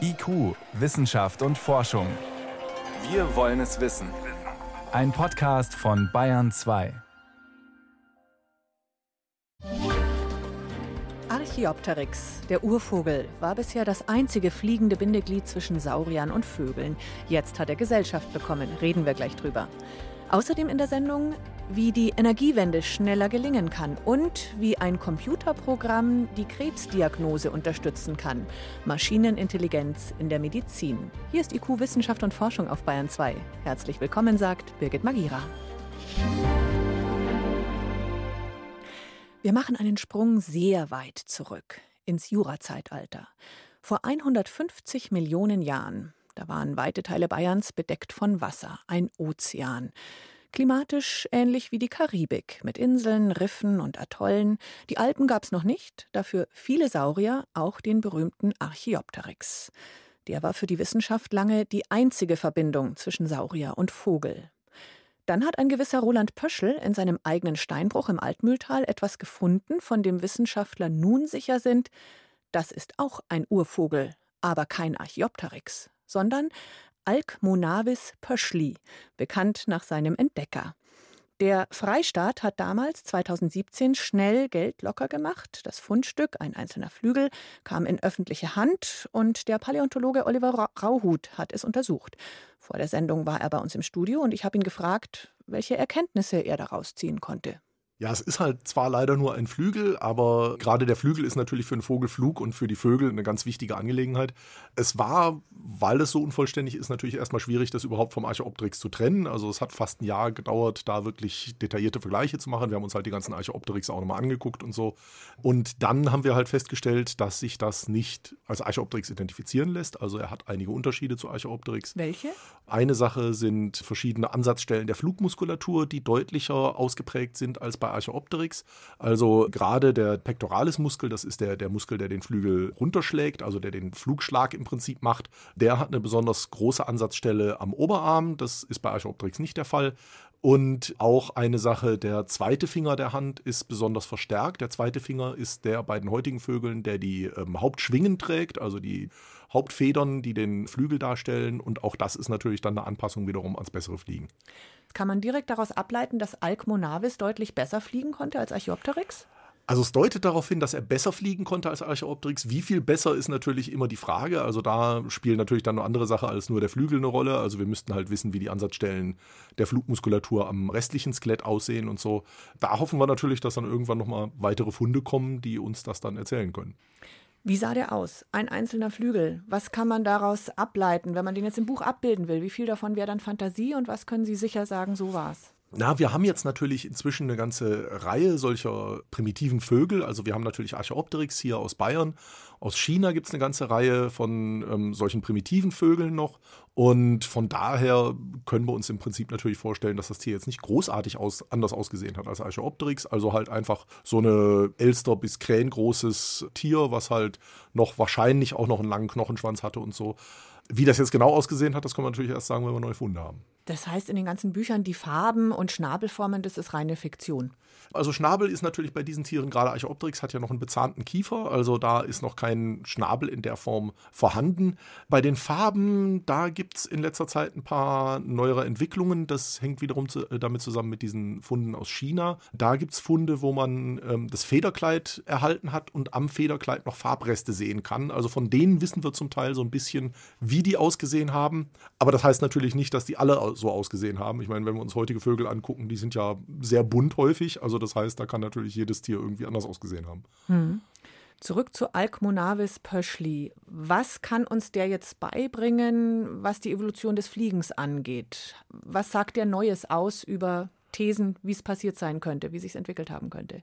IQ, Wissenschaft und Forschung. Wir wollen es wissen. Ein Podcast von Bayern 2. Archaeopteryx, der Urvogel, war bisher das einzige fliegende Bindeglied zwischen Sauriern und Vögeln. Jetzt hat er Gesellschaft bekommen, reden wir gleich drüber. Außerdem in der Sendung, wie die Energiewende schneller gelingen kann und wie ein Computerprogramm die Krebsdiagnose unterstützen kann. Maschinenintelligenz in der Medizin. Hier ist IQ Wissenschaft und Forschung auf Bayern 2. Herzlich willkommen, sagt Birgit Magira. Wir machen einen Sprung sehr weit zurück ins Jurazeitalter. Vor 150 Millionen Jahren da waren weite Teile Bayerns bedeckt von Wasser, ein Ozean. Klimatisch ähnlich wie die Karibik, mit Inseln, Riffen und Atollen. Die Alpen gab es noch nicht, dafür viele Saurier, auch den berühmten Archaeopteryx. Der war für die Wissenschaft lange die einzige Verbindung zwischen Saurier und Vogel. Dann hat ein gewisser Roland Pöschl in seinem eigenen Steinbruch im Altmühltal etwas gefunden, von dem Wissenschaftler nun sicher sind, das ist auch ein Urvogel, aber kein Archaeopteryx sondern Alkmonavis Pöschli, bekannt nach seinem Entdecker. Der Freistaat hat damals 2017 schnell Geld locker gemacht. Das Fundstück, ein einzelner Flügel, kam in öffentliche Hand und der Paläontologe Oliver Rauhut hat es untersucht. Vor der Sendung war er bei uns im Studio und ich habe ihn gefragt, welche Erkenntnisse er daraus ziehen konnte. Ja, es ist halt zwar leider nur ein Flügel, aber gerade der Flügel ist natürlich für den Vogelflug und für die Vögel eine ganz wichtige Angelegenheit. Es war, weil es so unvollständig ist, natürlich erstmal schwierig, das überhaupt vom Archaeopteryx zu trennen. Also es hat fast ein Jahr gedauert, da wirklich detaillierte Vergleiche zu machen. Wir haben uns halt die ganzen Archaeopteryx auch nochmal angeguckt und so. Und dann haben wir halt festgestellt, dass sich das nicht als Archaeopteryx identifizieren lässt. Also er hat einige Unterschiede zu Archaeopteryx. Welche? Eine Sache sind verschiedene Ansatzstellen der Flugmuskulatur, die deutlicher ausgeprägt sind als bei Archaeopteryx. Also gerade der Pectoralis-Muskel, das ist der, der Muskel, der den Flügel runterschlägt, also der den Flugschlag im Prinzip macht, der hat eine besonders große Ansatzstelle am Oberarm. Das ist bei Archaeopteryx nicht der Fall. Und auch eine Sache, der zweite Finger der Hand ist besonders verstärkt. Der zweite Finger ist der bei den heutigen Vögeln, der die ähm, Hauptschwingen trägt, also die Hauptfedern, die den Flügel darstellen. Und auch das ist natürlich dann eine Anpassung wiederum ans bessere Fliegen. Kann man direkt daraus ableiten, dass Alkmonavis deutlich besser fliegen konnte als Archaeopteryx? Also es deutet darauf hin, dass er besser fliegen konnte als Archaeopteryx. Wie viel besser ist natürlich immer die Frage. Also da spielen natürlich dann noch andere Sachen als nur der Flügel eine Rolle. Also wir müssten halt wissen, wie die Ansatzstellen der Flugmuskulatur am restlichen Skelett aussehen und so. Da hoffen wir natürlich, dass dann irgendwann nochmal weitere Funde kommen, die uns das dann erzählen können. Wie sah der aus? Ein einzelner Flügel. Was kann man daraus ableiten, wenn man den jetzt im Buch abbilden will? Wie viel davon wäre dann Fantasie und was können Sie sicher sagen, so war's? Na, wir haben jetzt natürlich inzwischen eine ganze Reihe solcher primitiven Vögel. Also wir haben natürlich Archaeopteryx hier aus Bayern. Aus China gibt es eine ganze Reihe von ähm, solchen primitiven Vögeln noch. Und von daher können wir uns im Prinzip natürlich vorstellen, dass das Tier jetzt nicht großartig aus, anders ausgesehen hat als Archaeopteryx. Also halt einfach so eine Elster- bis Krähen großes Tier, was halt noch wahrscheinlich auch noch einen langen Knochenschwanz hatte und so. Wie das jetzt genau ausgesehen hat, das kann man natürlich erst sagen, wenn wir neue Funde haben. Das heißt in den ganzen Büchern, die Farben und Schnabelformen, das ist reine Fiktion. Also Schnabel ist natürlich bei diesen Tieren, gerade Archaeopteryx hat ja noch einen bezahnten Kiefer, also da ist noch kein Schnabel in der Form vorhanden. Bei den Farben, da gibt es in letzter Zeit ein paar neuere Entwicklungen. Das hängt wiederum zu, äh, damit zusammen mit diesen Funden aus China. Da gibt es Funde, wo man ähm, das Federkleid erhalten hat und am Federkleid noch Farbreste sehen kann. Also von denen wissen wir zum Teil so ein bisschen, wie die ausgesehen haben. Aber das heißt natürlich nicht, dass die alle so ausgesehen haben. Ich meine, wenn wir uns heutige Vögel angucken, die sind ja sehr bunt häufig. Also das heißt, da kann natürlich jedes Tier irgendwie anders ausgesehen haben. Hm. Zurück zu Alkmonavis Pöschli. Was kann uns der jetzt beibringen, was die Evolution des Fliegens angeht? Was sagt der Neues aus über Thesen, wie es passiert sein könnte, wie sich entwickelt haben könnte?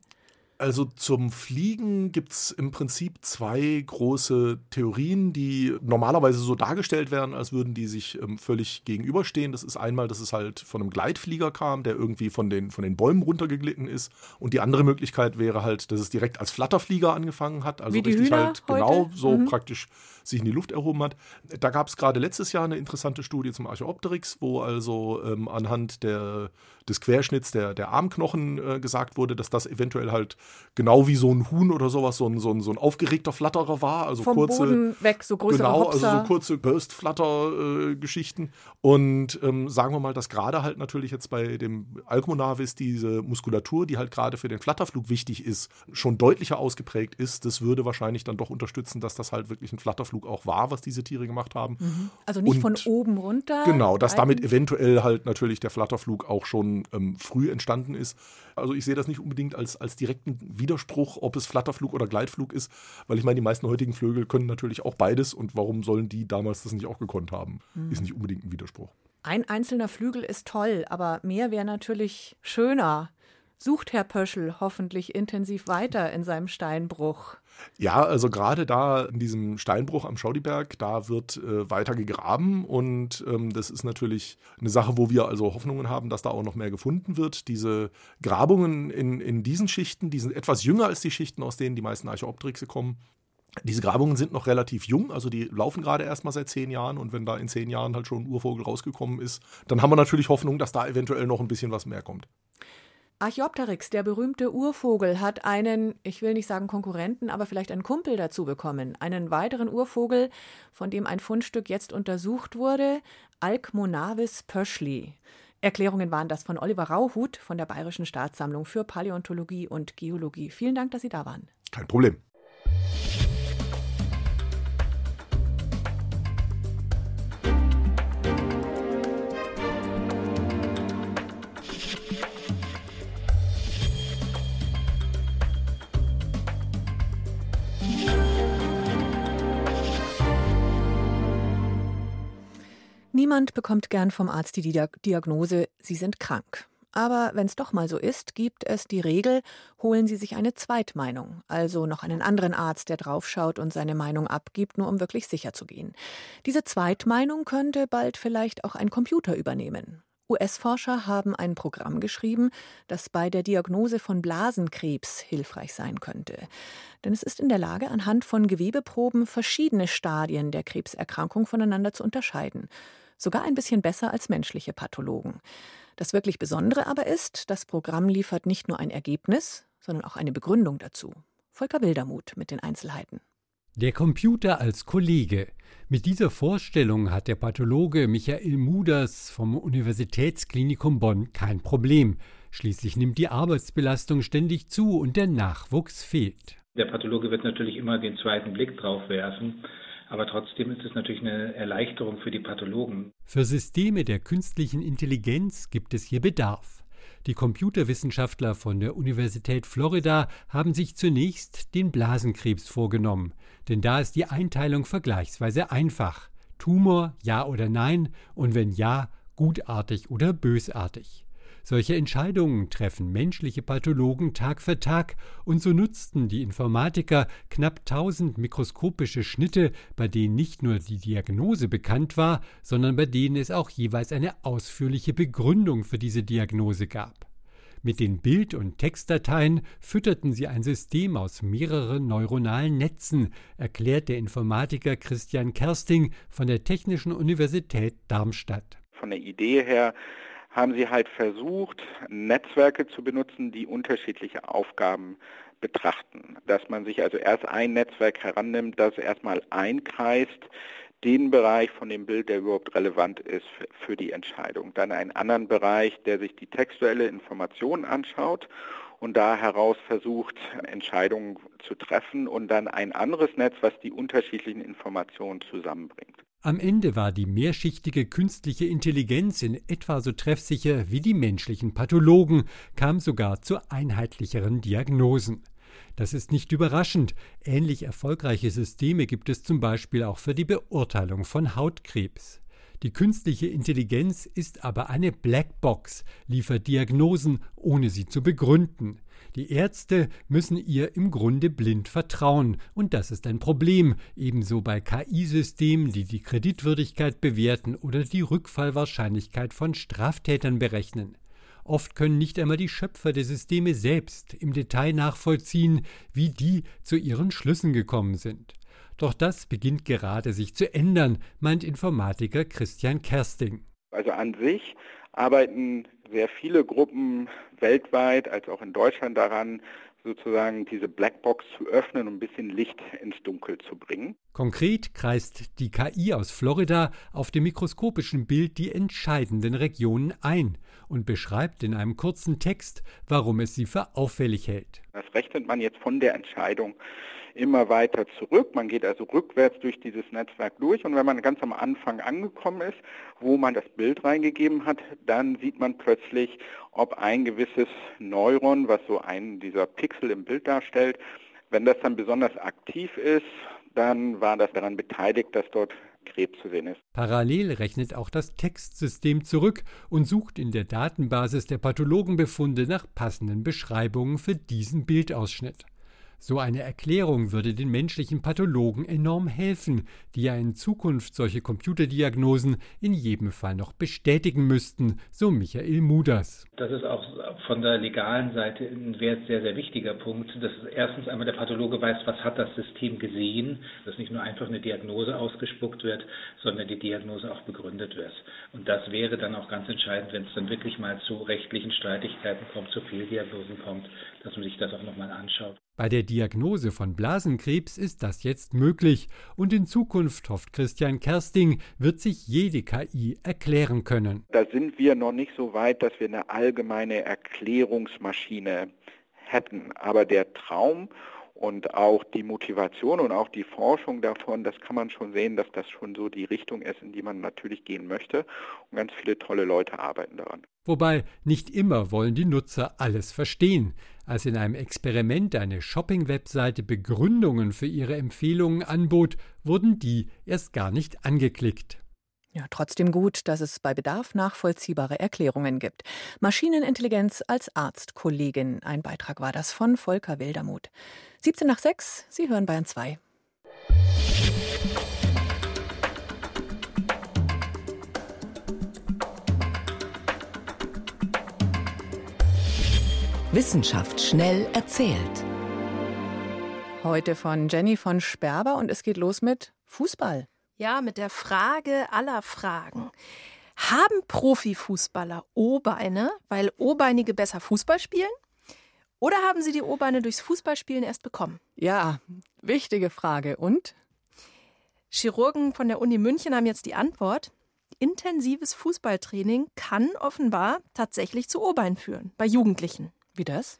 Also zum Fliegen gibt es im Prinzip zwei große Theorien, die normalerweise so dargestellt werden, als würden die sich ähm, völlig gegenüberstehen. Das ist einmal, dass es halt von einem Gleitflieger kam, der irgendwie von den, von den Bäumen runtergeglitten ist. Und die andere Möglichkeit wäre halt, dass es direkt als Flatterflieger angefangen hat. Also richtig Hühner halt genau heute? so Mhm. praktisch sich in die Luft erhoben hat. Da gab es gerade letztes Jahr eine interessante Studie zum Archaeopteryx, wo also ähm, anhand der, des Querschnitts der, der Armknochen äh, gesagt wurde, dass das eventuell halt genau wie so ein Huhn oder sowas, so ein, so ein, so ein aufgeregter Flatterer war. Also Vom kurze, Boden weg, so größere Genau, Hopser. also so kurze Burst-Flatter-Geschichten. und ähm, sagen wir mal, dass gerade halt natürlich jetzt bei dem Alcmonavis diese Muskulatur, die halt gerade für den Flatterflug wichtig ist, schon deutlicher ausgeprägt ist. Das würde wahrscheinlich dann doch unterstützen, dass das halt wirklich ein Flatterflug auch war, was diese Tiere gemacht haben. Also nicht Und- von oben runter. Genau, dass damit eventuell halt natürlich der Flatterflug auch schon ähm, früh entstanden ist. Also ich sehe das nicht unbedingt als, als direkten Widerspruch, ob es Flatterflug oder Gleitflug ist, weil ich meine, die meisten heutigen Vögel können natürlich auch beides und warum sollen die damals das nicht auch gekonnt haben? Ist nicht unbedingt ein Widerspruch. Ein einzelner Flügel ist toll, aber mehr wäre natürlich schöner. Sucht Herr Pöschel hoffentlich intensiv weiter in seinem Steinbruch. Ja, also gerade da in diesem Steinbruch am Schaudiberg, da wird äh, weiter gegraben und ähm, das ist natürlich eine Sache, wo wir also Hoffnungen haben, dass da auch noch mehr gefunden wird. Diese Grabungen in, in diesen Schichten, die sind etwas jünger als die Schichten, aus denen die meisten Archaeopteryxe kommen. Diese Grabungen sind noch relativ jung, also die laufen gerade erst mal seit zehn Jahren und wenn da in zehn Jahren halt schon ein Urvogel rausgekommen ist, dann haben wir natürlich Hoffnung, dass da eventuell noch ein bisschen was mehr kommt. Archaeopteryx, der berühmte Urvogel, hat einen, ich will nicht sagen Konkurrenten, aber vielleicht einen Kumpel dazu bekommen. Einen weiteren Urvogel, von dem ein Fundstück jetzt untersucht wurde, Alcmonavis pöschli. Erklärungen waren das von Oliver Rauhut von der Bayerischen Staatssammlung für Paläontologie und Geologie. Vielen Dank, dass Sie da waren. Kein Problem. Niemand bekommt gern vom Arzt die Dia- Diagnose, Sie sind krank. Aber wenn es doch mal so ist, gibt es die Regel, holen Sie sich eine Zweitmeinung, also noch einen anderen Arzt, der draufschaut und seine Meinung abgibt, nur um wirklich sicher zu gehen. Diese Zweitmeinung könnte bald vielleicht auch ein Computer übernehmen. US-Forscher haben ein Programm geschrieben, das bei der Diagnose von Blasenkrebs hilfreich sein könnte. Denn es ist in der Lage, anhand von Gewebeproben verschiedene Stadien der Krebserkrankung voneinander zu unterscheiden. Sogar ein bisschen besser als menschliche Pathologen. Das wirklich Besondere aber ist, das Programm liefert nicht nur ein Ergebnis, sondern auch eine Begründung dazu. Volker Wildermuth mit den Einzelheiten. Der Computer als Kollege. Mit dieser Vorstellung hat der Pathologe Michael Muders vom Universitätsklinikum Bonn kein Problem. Schließlich nimmt die Arbeitsbelastung ständig zu und der Nachwuchs fehlt. Der Pathologe wird natürlich immer den zweiten Blick drauf werfen, aber trotzdem ist es natürlich eine Erleichterung für die Pathologen. Für Systeme der künstlichen Intelligenz gibt es hier Bedarf. Die Computerwissenschaftler von der Universität Florida haben sich zunächst den Blasenkrebs vorgenommen, denn da ist die Einteilung vergleichsweise einfach. Tumor, ja oder nein, und wenn ja, gutartig oder bösartig. Solche Entscheidungen treffen menschliche Pathologen Tag für Tag, und so nutzten die Informatiker knapp 1000 mikroskopische Schnitte, bei denen nicht nur die Diagnose bekannt war, sondern bei denen es auch jeweils eine ausführliche Begründung für diese Diagnose gab. Mit den Bild- und Textdateien fütterten sie ein System aus mehreren neuronalen Netzen, erklärt der Informatiker Christian Kersting von der Technischen Universität Darmstadt. Von der Idee her haben sie halt versucht, Netzwerke zu benutzen, die unterschiedliche Aufgaben betrachten. Dass man sich also erst ein Netzwerk herannimmt, das erstmal einkreist, den Bereich von dem Bild, der überhaupt relevant ist für die Entscheidung. Dann einen anderen Bereich, der sich die textuelle Information anschaut und da heraus versucht, Entscheidungen zu treffen und dann ein anderes Netz, was die unterschiedlichen Informationen zusammenbringt. Am Ende war die mehrschichtige künstliche Intelligenz in etwa so treffsicher wie die menschlichen Pathologen, kam sogar zu einheitlicheren Diagnosen. Das ist nicht überraschend. Ähnlich erfolgreiche Systeme gibt es zum Beispiel auch für die Beurteilung von Hautkrebs. Die künstliche Intelligenz ist aber eine Blackbox, liefert Diagnosen, ohne sie zu begründen. Die Ärzte müssen ihr im Grunde blind vertrauen, und das ist ein Problem, ebenso bei KI-Systemen, die die Kreditwürdigkeit bewerten oder die Rückfallwahrscheinlichkeit von Straftätern berechnen. Oft können nicht einmal die Schöpfer der Systeme selbst im Detail nachvollziehen, wie die zu ihren Schlüssen gekommen sind. Doch das beginnt gerade sich zu ändern, meint Informatiker Christian Kersting. Also an sich arbeiten sehr viele Gruppen weltweit als auch in Deutschland daran, sozusagen diese Blackbox zu öffnen und ein bisschen Licht ins Dunkel zu bringen. Konkret kreist die KI aus Florida auf dem mikroskopischen Bild die entscheidenden Regionen ein und beschreibt in einem kurzen Text, warum es sie für auffällig hält. Das rechnet man jetzt von der Entscheidung immer weiter zurück. Man geht also rückwärts durch dieses Netzwerk durch und wenn man ganz am Anfang angekommen ist, wo man das Bild reingegeben hat, dann sieht man plötzlich, ob ein gewisses Neuron, was so einen dieser Pixel im Bild darstellt, wenn das dann besonders aktiv ist, dann war das daran beteiligt, dass dort Krebs zu sehen ist. Parallel rechnet auch das Textsystem zurück und sucht in der Datenbasis der Pathologenbefunde nach passenden Beschreibungen für diesen Bildausschnitt. So eine Erklärung würde den menschlichen Pathologen enorm helfen, die ja in Zukunft solche Computerdiagnosen in jedem Fall noch bestätigen müssten, so Michael Muders. Das ist auch von der legalen Seite ein sehr, sehr wichtiger Punkt, dass erstens einmal der Pathologe weiß, was hat das System gesehen, dass nicht nur einfach eine Diagnose ausgespuckt wird, sondern die Diagnose auch begründet wird. Und das wäre dann auch ganz entscheidend, wenn es dann wirklich mal zu rechtlichen Streitigkeiten kommt, zu Fehldiagnosen kommt, dass man sich das auch nochmal anschaut. Bei der Diagnose von Blasenkrebs ist das jetzt möglich und in Zukunft, hofft Christian Kersting, wird sich jede KI erklären können. Da sind wir noch nicht so weit, dass wir eine allgemeine Erklärungsmaschine hätten. Aber der Traum und auch die Motivation und auch die Forschung davon, das kann man schon sehen, dass das schon so die Richtung ist, in die man natürlich gehen möchte. Und ganz viele tolle Leute arbeiten daran. Wobei nicht immer wollen die Nutzer alles verstehen. Als in einem Experiment eine Shopping-Webseite Begründungen für ihre Empfehlungen anbot, wurden die erst gar nicht angeklickt. Ja, trotzdem gut, dass es bei Bedarf nachvollziehbare Erklärungen gibt. Maschinenintelligenz als Arztkollegin. Ein Beitrag war das von Volker Wildermuth. 17 nach 6, Sie hören Bayern 2. Wissenschaft schnell erzählt. Heute von Jenny von Sperber und es geht los mit Fußball. Ja, mit der Frage aller Fragen. Haben Profifußballer O-Beine, weil O-Beinige besser Fußball spielen? Oder haben sie die O-Beine durchs Fußballspielen erst bekommen? Ja, wichtige Frage. Und? Chirurgen von der Uni München haben jetzt die Antwort. Intensives Fußballtraining kann offenbar tatsächlich zu O-Beinen führen, bei Jugendlichen. Wie das?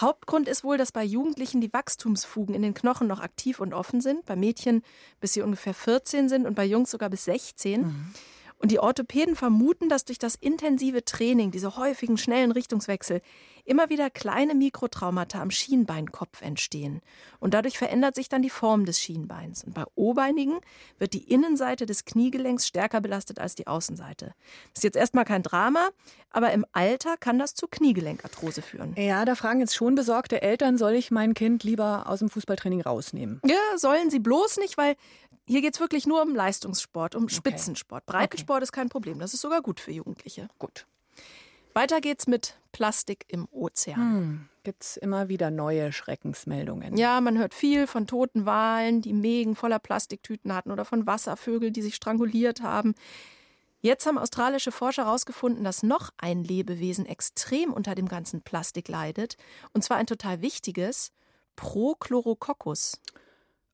Hauptgrund ist wohl, dass bei Jugendlichen die Wachstumsfugen in den Knochen noch aktiv und offen sind. Bei Mädchen bis sie ungefähr 14 sind und bei Jungs sogar bis 16. Mhm. Und die Orthopäden vermuten, dass durch das intensive Training, diese häufigen schnellen Richtungswechsel, immer wieder kleine Mikrotraumata am Schienbeinkopf entstehen. Und dadurch verändert sich dann die Form des Schienbeins. Und bei O-Beinigen wird die Innenseite des Kniegelenks stärker belastet als die Außenseite. Das ist jetzt erstmal kein Drama, aber im Alter kann das zu Kniegelenkarthrose führen. Ja, da fragen jetzt schon besorgte Eltern, soll ich mein Kind lieber aus dem Fußballtraining rausnehmen? Ja, sollen sie bloß nicht, weil hier geht es wirklich nur um Leistungssport, um okay. Spitzensport. Breitensport okay. ist kein Problem. Das ist sogar gut für Jugendliche. Gut. Weiter geht's mit Plastik im Ozean. Hm, Gibt es immer wieder neue Schreckensmeldungen? Ja, man hört viel von toten Walen, die Mägen voller Plastiktüten hatten oder von Wasservögeln, die sich stranguliert haben. Jetzt haben australische Forscher herausgefunden, dass noch ein Lebewesen extrem unter dem ganzen Plastik leidet. Und zwar ein total wichtiges Prochlorococcus.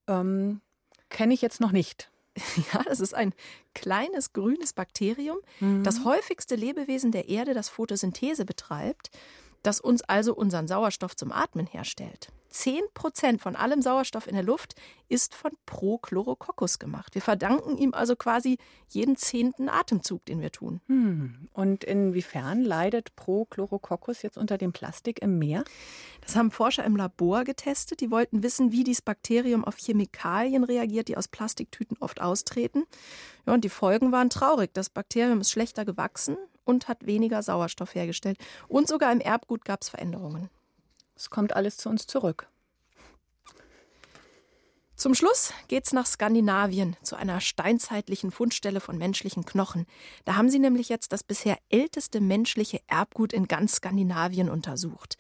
Ähm, Kenne ich jetzt noch nicht. Ja, das ist ein kleines grünes Bakterium, mhm. das häufigste Lebewesen der Erde, das Photosynthese betreibt, das uns also unseren Sauerstoff zum Atmen herstellt. 10 Prozent von allem Sauerstoff in der Luft ist von Prochlorococcus gemacht. Wir verdanken ihm also quasi jeden zehnten Atemzug, den wir tun. Hm. Und inwiefern leidet Prochlorococcus jetzt unter dem Plastik im Meer? Das haben Forscher im Labor getestet. Die wollten wissen, wie dieses Bakterium auf Chemikalien reagiert, die aus Plastiktüten oft austreten. Ja, und die Folgen waren traurig. Das Bakterium ist schlechter gewachsen und hat weniger Sauerstoff hergestellt. Und sogar im Erbgut gab es Veränderungen. Es kommt alles zu uns zurück. Zum Schluss geht's nach Skandinavien zu einer steinzeitlichen Fundstelle von menschlichen Knochen. Da haben sie nämlich jetzt das bisher älteste menschliche Erbgut in ganz Skandinavien untersucht.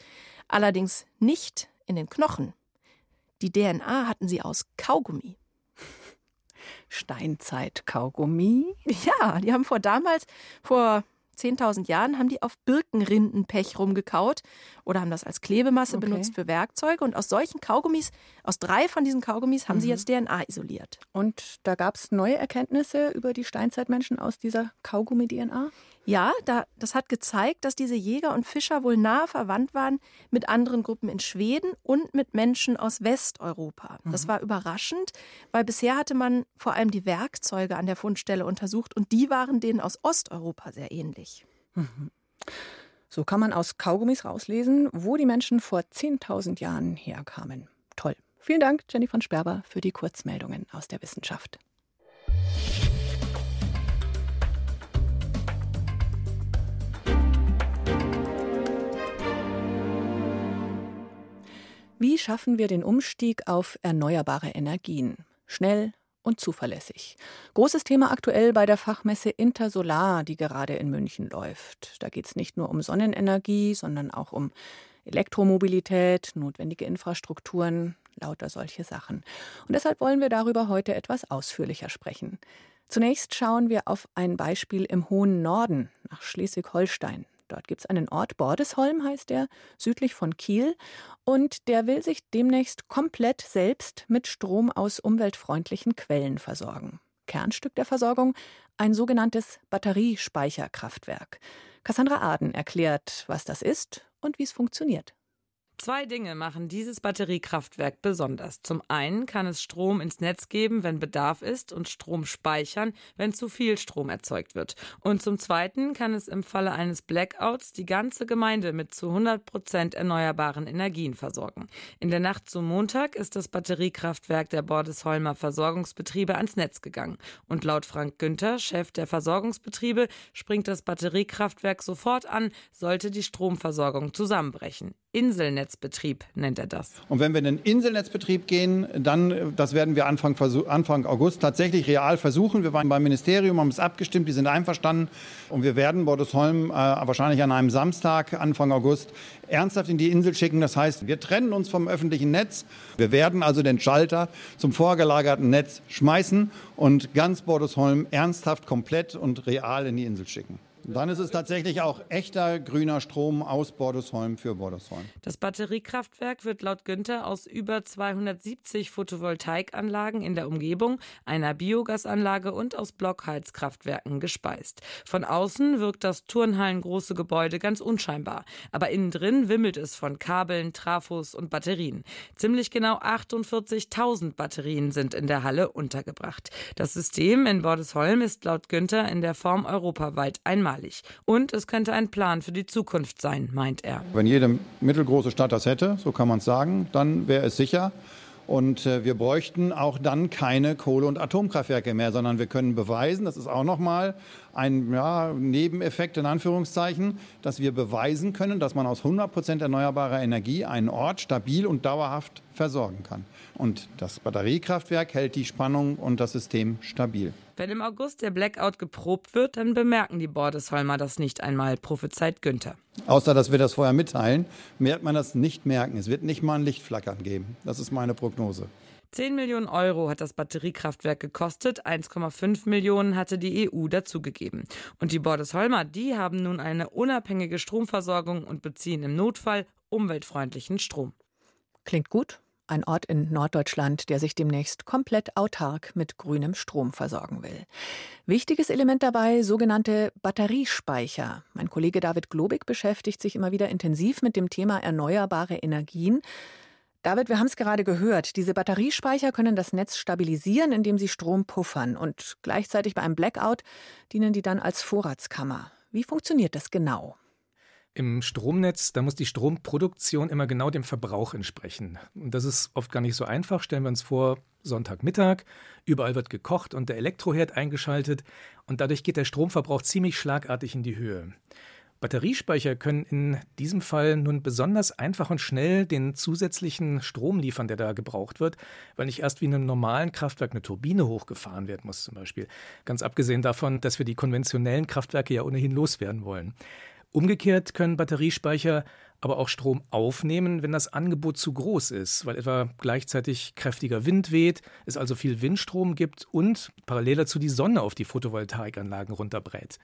Allerdings nicht in den Knochen. Die DNA hatten sie aus Kaugummi. Steinzeit-Kaugummi? Ja, die haben vor damals, vor 10.000 Jahren haben die auf Birkenrindenpech rumgekaut oder haben das als Klebemasse okay. benutzt für Werkzeuge. Und aus solchen Kaugummis, aus drei von diesen Kaugummis, haben mhm. sie jetzt DNA isoliert. Und da gab es neue Erkenntnisse über die Steinzeitmenschen aus dieser Kaugummi-DNA? Ja, da, das hat gezeigt, dass diese Jäger und Fischer wohl nahe verwandt waren mit anderen Gruppen in Schweden und mit Menschen aus Westeuropa. Mhm. Das war überraschend, weil bisher hatte man vor allem die Werkzeuge an der Fundstelle untersucht und die waren denen aus Osteuropa sehr ähnlich. Mhm. So kann man aus Kaugummis rauslesen, wo die Menschen vor 10.000 Jahren herkamen. Toll. Vielen Dank, Jenny von Sperber, für die Kurzmeldungen aus der Wissenschaft. Wie schaffen wir den Umstieg auf erneuerbare Energien? Schnell und zuverlässig. Großes Thema aktuell bei der Fachmesse Intersolar, die gerade in München läuft. Da geht es nicht nur um Sonnenenergie, sondern auch um Elektromobilität, notwendige Infrastrukturen, lauter solche Sachen. Und deshalb wollen wir darüber heute etwas ausführlicher sprechen. Zunächst schauen wir auf ein Beispiel im hohen Norden, nach Schleswig-Holstein. Dort gibt es einen Ort, Bordesholm heißt der, südlich von Kiel. Und der will sich demnächst komplett selbst mit Strom aus umweltfreundlichen Quellen versorgen. Kernstück der Versorgung ein sogenanntes Batteriespeicherkraftwerk. Cassandra Aden erklärt, was das ist und wie es funktioniert. Zwei Dinge machen dieses Batteriekraftwerk besonders. Zum einen kann es Strom ins Netz geben, wenn Bedarf ist, und Strom speichern, wenn zu viel Strom erzeugt wird. Und zum zweiten kann es im Falle eines Blackouts die ganze Gemeinde mit zu 100 Prozent erneuerbaren Energien versorgen. In der Nacht zum Montag ist das Batteriekraftwerk der Bordesholmer Versorgungsbetriebe ans Netz gegangen. Und laut Frank Günther, Chef der Versorgungsbetriebe, springt das Batteriekraftwerk sofort an, sollte die Stromversorgung zusammenbrechen. Inselnetzbetrieb nennt er das. Und wenn wir in den Inselnetzbetrieb gehen, dann, das werden wir Anfang, Anfang August tatsächlich real versuchen. Wir waren beim Ministerium, haben es abgestimmt, die sind einverstanden. Und wir werden Bordesholm äh, wahrscheinlich an einem Samstag, Anfang August, ernsthaft in die Insel schicken. Das heißt, wir trennen uns vom öffentlichen Netz. Wir werden also den Schalter zum vorgelagerten Netz schmeißen und ganz Bordesholm ernsthaft komplett und real in die Insel schicken. Dann ist es tatsächlich auch echter grüner Strom aus Bordesholm für Bordesholm. Das Batteriekraftwerk wird laut Günther aus über 270 Photovoltaikanlagen in der Umgebung, einer Biogasanlage und aus Blockheizkraftwerken gespeist. Von außen wirkt das turnhallengroße Gebäude ganz unscheinbar, aber innen drin wimmelt es von Kabeln, Trafos und Batterien. Ziemlich genau 48.000 Batterien sind in der Halle untergebracht. Das System in Bordesholm ist laut Günther in der Form europaweit einmalig einmalig. Und es könnte ein Plan für die Zukunft sein, meint er. Wenn jede mittelgroße Stadt das hätte, so kann man es sagen, dann wäre es sicher. Und äh, wir bräuchten auch dann keine Kohle- und Atomkraftwerke mehr, sondern wir können beweisen, das ist auch nochmal ein ja, Nebeneffekt in Anführungszeichen, dass wir beweisen können, dass man aus 100 Prozent erneuerbarer Energie einen Ort stabil und dauerhaft versorgen kann. Und das Batteriekraftwerk hält die Spannung und das System stabil. Wenn im August der Blackout geprobt wird, dann bemerken die Bordesholmer das nicht einmal, prophezeit Günther. Außer, dass wir das vorher mitteilen, wird man das nicht merken. Es wird nicht mal ein Lichtflackern geben. Das ist meine Prognose. 10 Millionen Euro hat das Batteriekraftwerk gekostet, 1,5 Millionen hatte die EU dazugegeben. Und die Bordesholmer, die haben nun eine unabhängige Stromversorgung und beziehen im Notfall umweltfreundlichen Strom. Klingt gut ein Ort in Norddeutschland, der sich demnächst komplett autark mit grünem Strom versorgen will. Wichtiges Element dabei sogenannte Batteriespeicher. Mein Kollege David Globig beschäftigt sich immer wieder intensiv mit dem Thema erneuerbare Energien. David, wir haben es gerade gehört, diese Batteriespeicher können das Netz stabilisieren, indem sie Strom puffern und gleichzeitig bei einem Blackout dienen die dann als Vorratskammer. Wie funktioniert das genau? Im Stromnetz, da muss die Stromproduktion immer genau dem Verbrauch entsprechen. Und das ist oft gar nicht so einfach. Stellen wir uns vor, Sonntagmittag, überall wird gekocht und der Elektroherd eingeschaltet und dadurch geht der Stromverbrauch ziemlich schlagartig in die Höhe. Batteriespeicher können in diesem Fall nun besonders einfach und schnell den zusätzlichen Strom liefern, der da gebraucht wird, weil nicht erst wie in einem normalen Kraftwerk eine Turbine hochgefahren werden muss zum Beispiel. Ganz abgesehen davon, dass wir die konventionellen Kraftwerke ja ohnehin loswerden wollen. Umgekehrt können Batteriespeicher aber auch Strom aufnehmen, wenn das Angebot zu groß ist, weil etwa gleichzeitig kräftiger Wind weht, es also viel Windstrom gibt und parallel dazu die Sonne auf die Photovoltaikanlagen runterbrät.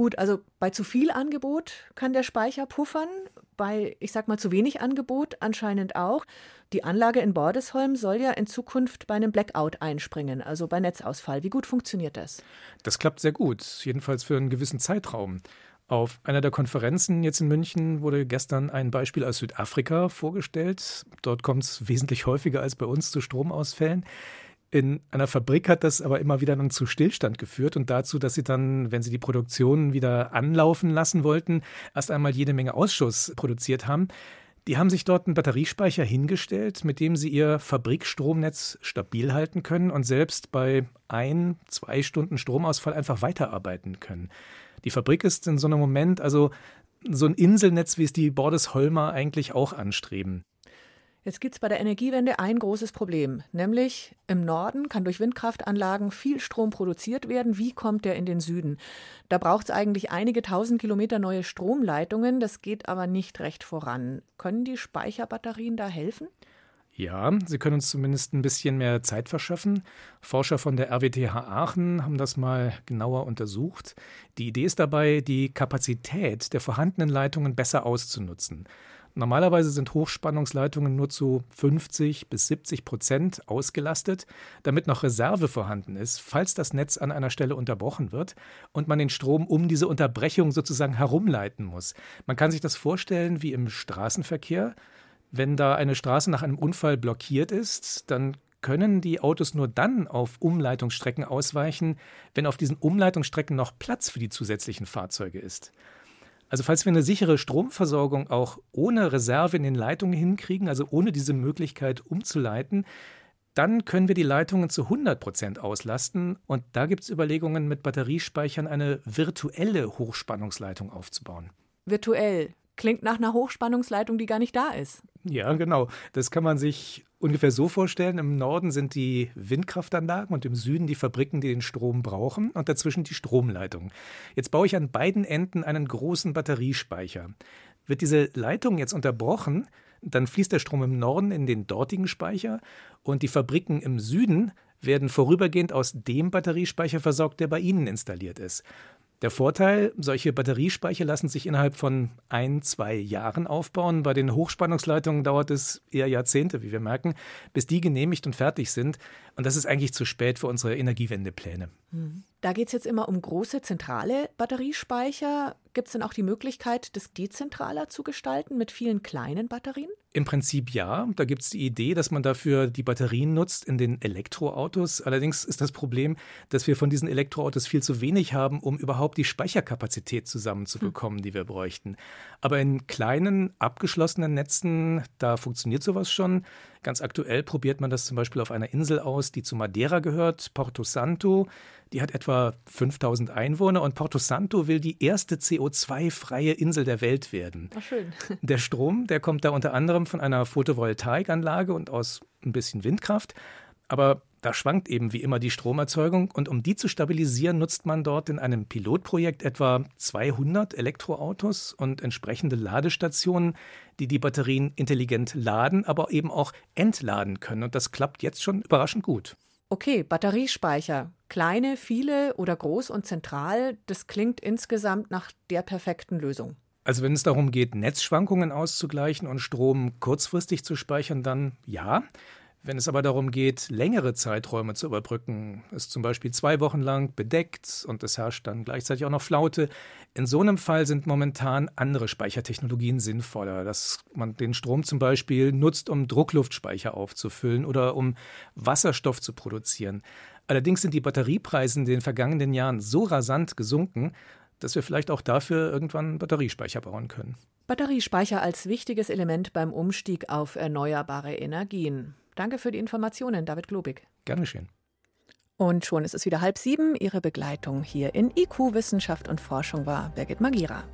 Gut, also bei zu viel Angebot kann der Speicher puffern, bei, ich sag mal, zu wenig Angebot anscheinend auch. Die Anlage in Bordesholm soll ja in Zukunft bei einem Blackout einspringen, also bei Netzausfall. Wie gut funktioniert das? Das klappt sehr gut, jedenfalls für einen gewissen Zeitraum. Auf einer der Konferenzen jetzt in München wurde gestern ein Beispiel aus Südafrika vorgestellt. Dort kommt es wesentlich häufiger als bei uns zu Stromausfällen. In einer Fabrik hat das aber immer wieder dann zu Stillstand geführt und dazu, dass sie dann, wenn sie die Produktion wieder anlaufen lassen wollten, erst einmal jede Menge Ausschuss produziert haben. Die haben sich dort einen Batteriespeicher hingestellt, mit dem sie ihr Fabrikstromnetz stabil halten können und selbst bei ein, zwei Stunden Stromausfall einfach weiterarbeiten können. Die Fabrik ist in so einem Moment also so ein Inselnetz, wie es die Bordesholmer eigentlich auch anstreben. Jetzt gibt es bei der Energiewende ein großes Problem, nämlich im Norden kann durch Windkraftanlagen viel Strom produziert werden. Wie kommt der in den Süden? Da braucht es eigentlich einige tausend Kilometer neue Stromleitungen, das geht aber nicht recht voran. Können die Speicherbatterien da helfen? Ja, sie können uns zumindest ein bisschen mehr Zeit verschaffen. Forscher von der RWTH Aachen haben das mal genauer untersucht. Die Idee ist dabei, die Kapazität der vorhandenen Leitungen besser auszunutzen. Normalerweise sind Hochspannungsleitungen nur zu 50 bis 70 Prozent ausgelastet, damit noch Reserve vorhanden ist, falls das Netz an einer Stelle unterbrochen wird und man den Strom um diese Unterbrechung sozusagen herumleiten muss. Man kann sich das vorstellen wie im Straßenverkehr. Wenn da eine Straße nach einem Unfall blockiert ist, dann können die Autos nur dann auf Umleitungsstrecken ausweichen, wenn auf diesen Umleitungsstrecken noch Platz für die zusätzlichen Fahrzeuge ist. Also falls wir eine sichere Stromversorgung auch ohne Reserve in den Leitungen hinkriegen, also ohne diese Möglichkeit umzuleiten, dann können wir die Leitungen zu 100 Prozent auslasten. Und da gibt es Überlegungen, mit Batteriespeichern eine virtuelle Hochspannungsleitung aufzubauen. Virtuell. Klingt nach einer Hochspannungsleitung, die gar nicht da ist. Ja, genau. Das kann man sich ungefähr so vorstellen. Im Norden sind die Windkraftanlagen und im Süden die Fabriken, die den Strom brauchen und dazwischen die Stromleitung. Jetzt baue ich an beiden Enden einen großen Batteriespeicher. Wird diese Leitung jetzt unterbrochen, dann fließt der Strom im Norden in den dortigen Speicher und die Fabriken im Süden werden vorübergehend aus dem Batteriespeicher versorgt, der bei Ihnen installiert ist. Der Vorteil, solche Batteriespeicher lassen sich innerhalb von ein, zwei Jahren aufbauen. Bei den Hochspannungsleitungen dauert es eher Jahrzehnte, wie wir merken, bis die genehmigt und fertig sind. Und das ist eigentlich zu spät für unsere Energiewendepläne. Da geht es jetzt immer um große zentrale Batteriespeicher. Gibt es denn auch die Möglichkeit, das dezentraler zu gestalten mit vielen kleinen Batterien? Im Prinzip ja. Da gibt es die Idee, dass man dafür die Batterien nutzt in den Elektroautos. Allerdings ist das Problem, dass wir von diesen Elektroautos viel zu wenig haben, um überhaupt die Speicherkapazität zusammenzubekommen, hm. die wir bräuchten. Aber in kleinen, abgeschlossenen Netzen, da funktioniert sowas schon. Ganz aktuell probiert man das zum Beispiel auf einer Insel aus, die zu Madeira gehört, Porto Santo. Die hat etwa 5000 Einwohner und Porto Santo will die erste CO2-freie Insel der Welt werden. Ach, schön. Der Strom, der kommt da unter anderem von einer Photovoltaikanlage und aus ein bisschen Windkraft. Aber da schwankt eben wie immer die Stromerzeugung und um die zu stabilisieren, nutzt man dort in einem Pilotprojekt etwa 200 Elektroautos und entsprechende Ladestationen, die die Batterien intelligent laden, aber eben auch entladen können. Und das klappt jetzt schon überraschend gut. Okay, Batteriespeicher. Kleine, viele oder groß und zentral, das klingt insgesamt nach der perfekten Lösung. Also wenn es darum geht, Netzschwankungen auszugleichen und Strom kurzfristig zu speichern, dann ja. Wenn es aber darum geht, längere Zeiträume zu überbrücken, ist zum Beispiel zwei Wochen lang bedeckt und es herrscht dann gleichzeitig auch noch Flaute, in so einem Fall sind momentan andere Speichertechnologien sinnvoller, dass man den Strom zum Beispiel nutzt, um Druckluftspeicher aufzufüllen oder um Wasserstoff zu produzieren. Allerdings sind die Batteriepreise in den vergangenen Jahren so rasant gesunken, dass wir vielleicht auch dafür irgendwann Batteriespeicher bauen können. Batteriespeicher als wichtiges Element beim Umstieg auf erneuerbare Energien. Danke für die Informationen, David Globig. Gerne geschehen. Und schon ist es wieder halb sieben. Ihre Begleitung hier in IQ Wissenschaft und Forschung war Birgit Magira.